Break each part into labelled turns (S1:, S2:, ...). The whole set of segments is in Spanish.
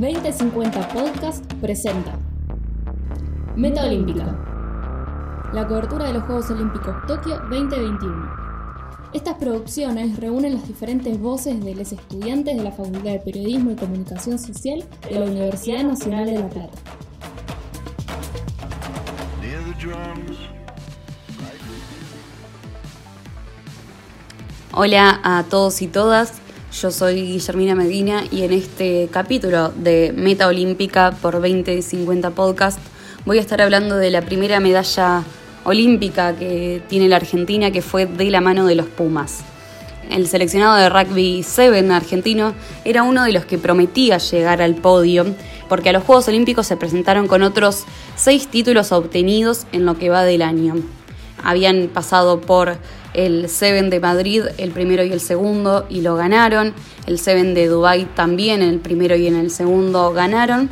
S1: 2050 Podcast presenta Meta Olímpica. La cobertura de los Juegos Olímpicos Tokio 2021. Estas producciones reúnen las diferentes voces de los estudiantes de la Facultad de Periodismo y Comunicación Social de la Universidad Nacional de La Plata.
S2: Hola a todos y todas, yo soy Guillermina Medina y en este capítulo de Meta Olímpica por 2050 Podcast voy a estar hablando de la primera medalla olímpica que tiene la Argentina que fue de la mano de los Pumas. El seleccionado de rugby 7 argentino era uno de los que prometía llegar al podio porque a los Juegos Olímpicos se presentaron con otros seis títulos obtenidos en lo que va del año. Habían pasado por el Seven de Madrid, el primero y el segundo, y lo ganaron. El Seven de Dubai también, el primero y en el segundo ganaron.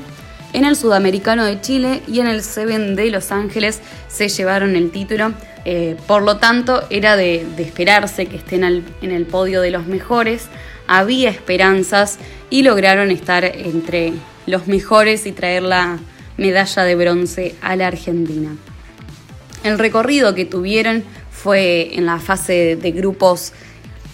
S2: En el Sudamericano de Chile y en el Seven de Los Ángeles se llevaron el título. Eh, por lo tanto, era de, esperarse que estén en el podio de los mejores. Había esperanzas y lograron estar entre los mejores y traer la medalla de bronce a la Argentina. El recorrido que tuvieron fue en la fase de grupos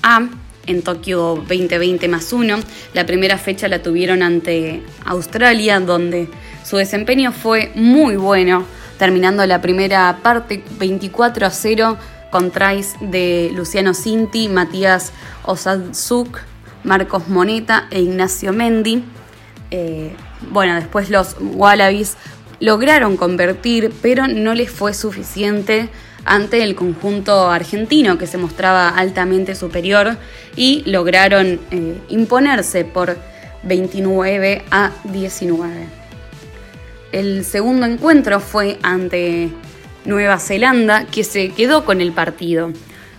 S2: A en Tokio 2020 más 1. La primera fecha la tuvieron ante Australia, donde su desempeño fue muy bueno, terminando la primera parte 24 a 0 con tries de Luciano Cinti, Matías Osadzuk, Marcos Moneta e Ignacio Mendy. Eh, bueno, después los Wallabies lograron convertir, pero no les fue suficiente ante el conjunto argentino que se mostraba altamente superior y lograron eh, imponerse por 29 a 19. El segundo encuentro fue ante Nueva Zelanda que se quedó con el partido.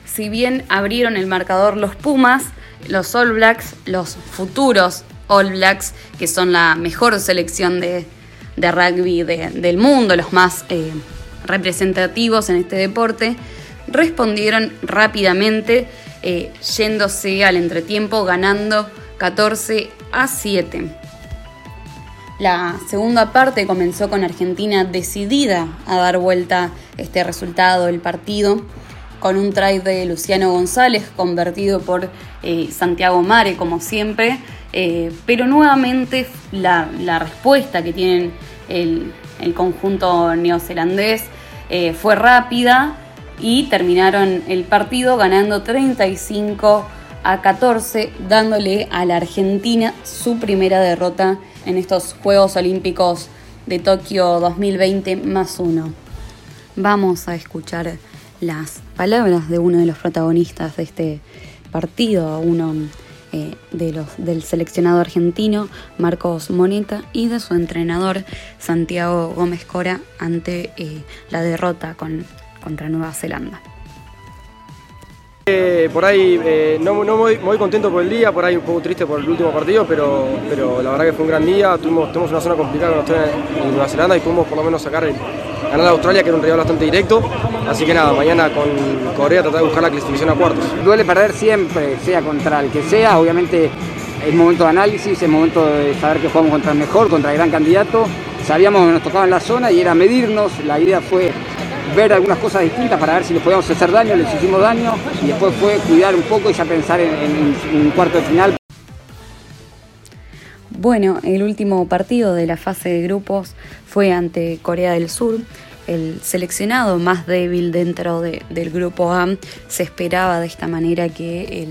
S2: Si bien abrieron el marcador los Pumas, los All Blacks, los futuros All Blacks, que son la mejor selección de, rugby del mundo, los más eh, representativos en este deporte, respondieron rápidamente eh, yéndose al entretiempo ganando 14 a 7. La segunda parte comenzó con Argentina decidida a dar vuelta este resultado del partido, con un try de Luciano González convertido por eh, Santiago Mare, como siempre, eh, pero nuevamente la, respuesta que tienen el, el conjunto neozelandés eh, fue rápida y terminaron el partido ganando 35 a 14, dándole a la Argentina su primera derrota en estos Juegos Olímpicos de Tokio 2020 más uno. Vamos a escuchar las palabras de uno de los protagonistas de este partido, uno eh, de los, del seleccionado argentino Marcos Moneta y de su entrenador Santiago Gómez Cora ante eh, la derrota con, contra Nueva Zelanda.
S3: Eh, por ahí no, muy, muy, contento por el día, por ahí un poco triste por el último partido, pero, pero la verdad que fue un gran día. Tuvimos, una zona complicada con Nueva Zelanda y pudimos por lo menos sacar el, ganar a Australia, que era un rival bastante directo. Así que nada, mañana con Corea tratar de buscar la clasificación a cuartos.
S4: Duele perder siempre, sea contra el que sea. Obviamente es momento de análisis, es momento de saber que jugamos contra el mejor, contra el gran candidato. Sabíamos que nos tocaba en la zona y era medirnos. La idea fue ver algunas cosas distintas para ver si les podíamos hacer daño, les hicimos daño y después fue cuidar un poco y ya pensar en, en un cuarto de final.
S2: Bueno, el último partido de la fase de grupos fue ante Corea del Sur. El seleccionado más débil dentro del grupo A se esperaba de esta manera que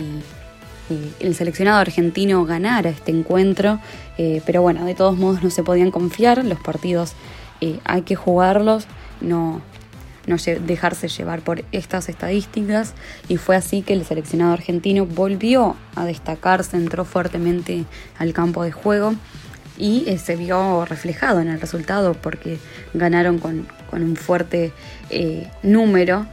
S2: el, seleccionado argentino ganara este encuentro, eh, pero bueno, de todos modos no se podían confiar, los partidos eh, hay que jugarlos, no, no dejarse llevar por estas estadísticas y fue así que el seleccionado argentino volvió a destacarse, entró fuertemente al campo de juego y eh, se vio reflejado en el resultado porque ganaron con, un fuerte eh, número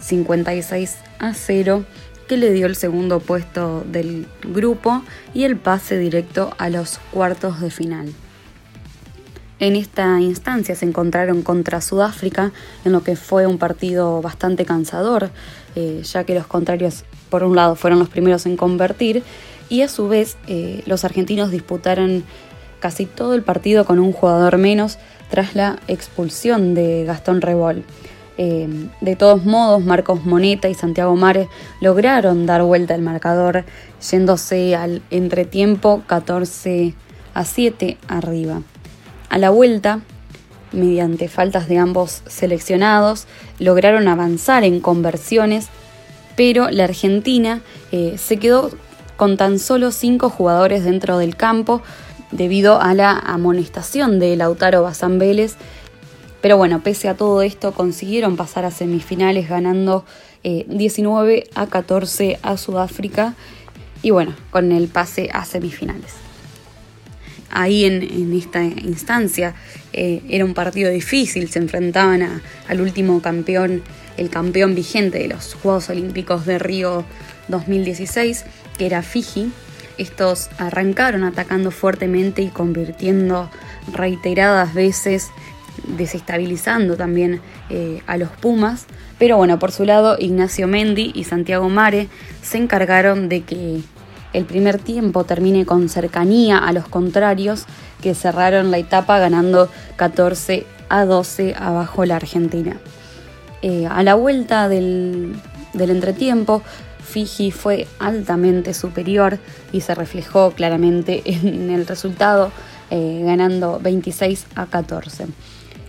S2: 56 a 0 que le dio el segundo puesto del grupo y el pase directo a los cuartos de final. En esta instancia se encontraron contra Sudáfrica, en lo que fue un partido bastante cansador, eh, ya que los contrarios, por un lado, fueron los primeros en convertir, y a su vez eh, los argentinos disputaron casi todo el partido con un jugador menos tras la expulsión de Gastón Rebol. Eh, de todos modos, Marcos Moneta y Santiago Mare lograron dar vuelta al marcador, yéndose al entretiempo 14 a 7 arriba. A la vuelta, mediante faltas de ambos seleccionados, lograron avanzar en conversiones, pero la Argentina eh, se quedó con tan solo cinco jugadores dentro del campo debido a la amonestación de Lautaro Bazán pero bueno, pese a todo esto, consiguieron pasar a semifinales ganando 19 eh, a 14 a Sudáfrica y bueno, con el pase a semifinales. Ahí en, esta instancia eh, era un partido difícil, se enfrentaban al último campeón, el campeón vigente de los Juegos Olímpicos de Río 2016, que era Fiji. Estos arrancaron atacando fuertemente y convirtiendo reiteradas veces desestabilizando también eh, a los Pumas. Pero bueno, por su lado, Ignacio Mendy y Santiago Mare se encargaron de que el primer tiempo termine con cercanía a los contrarios que cerraron la etapa ganando 14 a 12 abajo la Argentina. Eh, a la vuelta del, entretiempo, Fiji fue altamente superior y se reflejó claramente en el resultado, eh, ganando 26 a 14.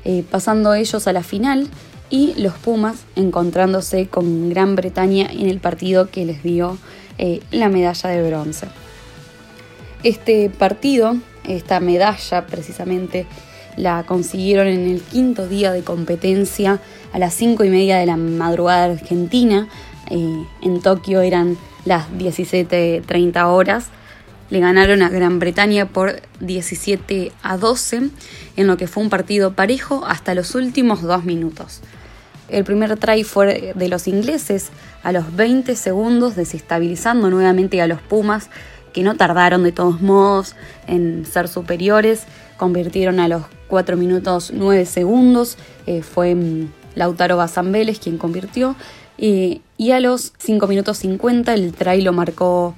S2: Eh, pasando ellos a la final y los Pumas encontrándose con Gran Bretaña en el partido que les dio eh, la medalla de bronce. Este partido, esta medalla precisamente, la consiguieron en el quinto día de competencia a las cinco y media de la madrugada argentina. Eh, en Tokio eran las 17.30 horas le ganaron a Gran Bretaña por 17 a 12, en lo que fue un partido parejo hasta los últimos dos minutos. El primer try fue de los ingleses a los 20 segundos, desestabilizando nuevamente a los Pumas, que no tardaron de todos modos en ser superiores. Convirtieron a los 4 minutos 9 segundos, eh, fue mm, Lautaro Bazambeles quien convirtió. Y a los 5 minutos 50 el try lo marcó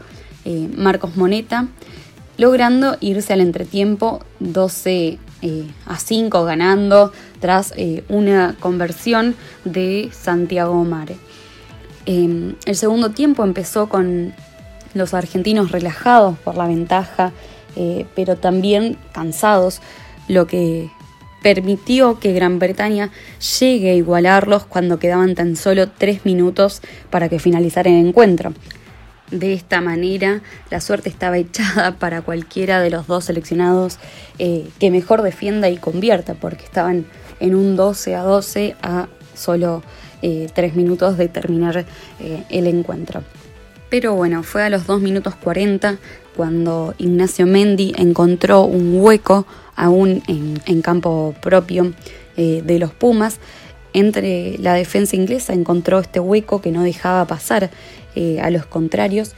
S2: eh, Marcos Moneta, logrando irse al entretiempo 12 eh, a 5 ganando tras eh, una conversión de Santiago Mare. Em, el segundo tiempo empezó con los argentinos relajados por la ventaja, pero también cansados, lo que permitió que Gran Bretaña llegue a igualarlos cuando quedaban tan solo 3 minutos para que finalizara el encuentro. De esta manera, la suerte estaba echada para cualquiera de los dos seleccionados eh, que mejor defienda y convierta, porque estaban en un 12 a 12 a solo eh, tres minutos de terminar eh, el encuentro. Pero bueno, fue a los 2 minutos 40 cuando Ignacio Mendy encontró un hueco aún en, campo propio de los Pumas. Entre la defensa inglesa encontró este hueco que no dejaba pasar eh, a los contrarios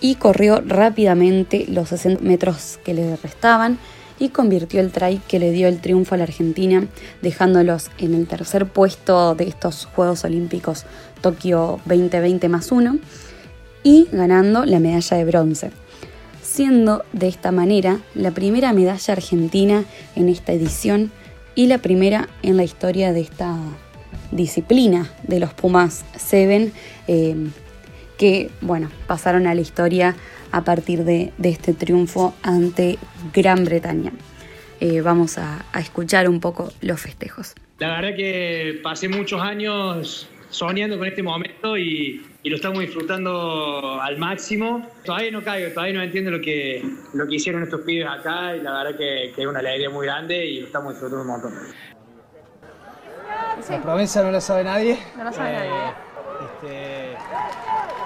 S2: y corrió rápidamente los 60 metros que le restaban y convirtió el try que le dio el triunfo a la Argentina, dejándolos en el tercer puesto de estos Juegos Olímpicos Tokio 2020 más uno y ganando la medalla de bronce, siendo de esta manera la primera medalla argentina en esta edición y la primera en la historia de esta disciplina de los Pumas Seven que, bueno, pasaron a la historia a partir de, este triunfo ante Gran Bretaña. Eh, vamos a, escuchar un poco los festejos.
S5: La verdad que pasé muchos años soñando con este momento y, lo estamos disfrutando al máximo. Todavía no caigo, todavía no entiendo lo que, lo que hicieron estos pibes acá y la verdad que, que es una alegría muy grande y lo estamos disfrutando un montón.
S6: La promesa no la sabe nadie.
S7: No la sabe nadie. Eh,
S6: este,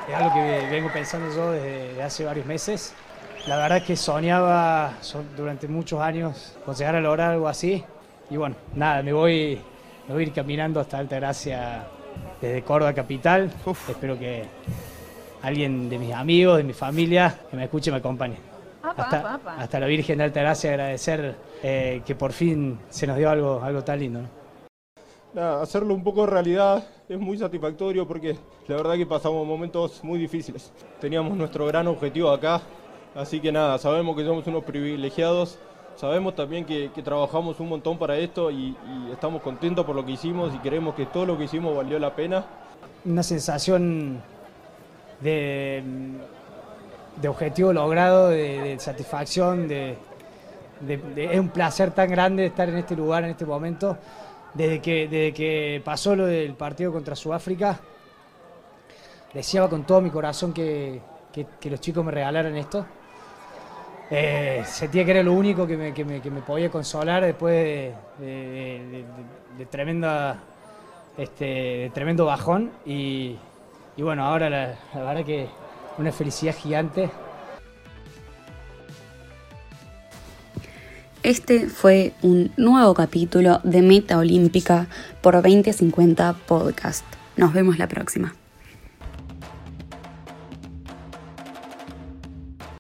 S6: es algo que vengo pensando yo desde hace varios meses. La verdad es que soñaba durante muchos años con llegar a lograr algo así. Y bueno, nada, me voy, me voy a ir caminando hasta Altagracia desde Córdoba Capital. Espero que alguien de mis amigos, de mi familia, que me escuche me acompañe. hasta, la Virgen de Altagracia agradecer eh, que por fin se nos dio algo, algo tan lindo.
S8: hacerlo un poco realidad es muy satisfactorio porque la verdad que pasamos momentos muy difíciles. Teníamos nuestro gran objetivo acá, así que nada, sabemos que somos unos privilegiados Sabemos también que, trabajamos un montón para esto y, estamos contentos por lo que hicimos y queremos que todo lo que hicimos valió la pena.
S6: Una sensación de, de objetivo logrado, de, satisfacción, de, es un placer tan grande estar en este lugar en este momento. Desde que, desde que pasó lo del partido contra Sudáfrica, deseaba con todo mi corazón que, que los chicos me regalaran esto eh, sentía que era lo único que me, podía consolar después de, tremenda, este, tremendo bajón. Y, bueno, ahora la, la verdad que una felicidad gigante.
S2: Este fue un nuevo capítulo de Meta Olímpica por 2050 Podcast. Nos vemos la próxima.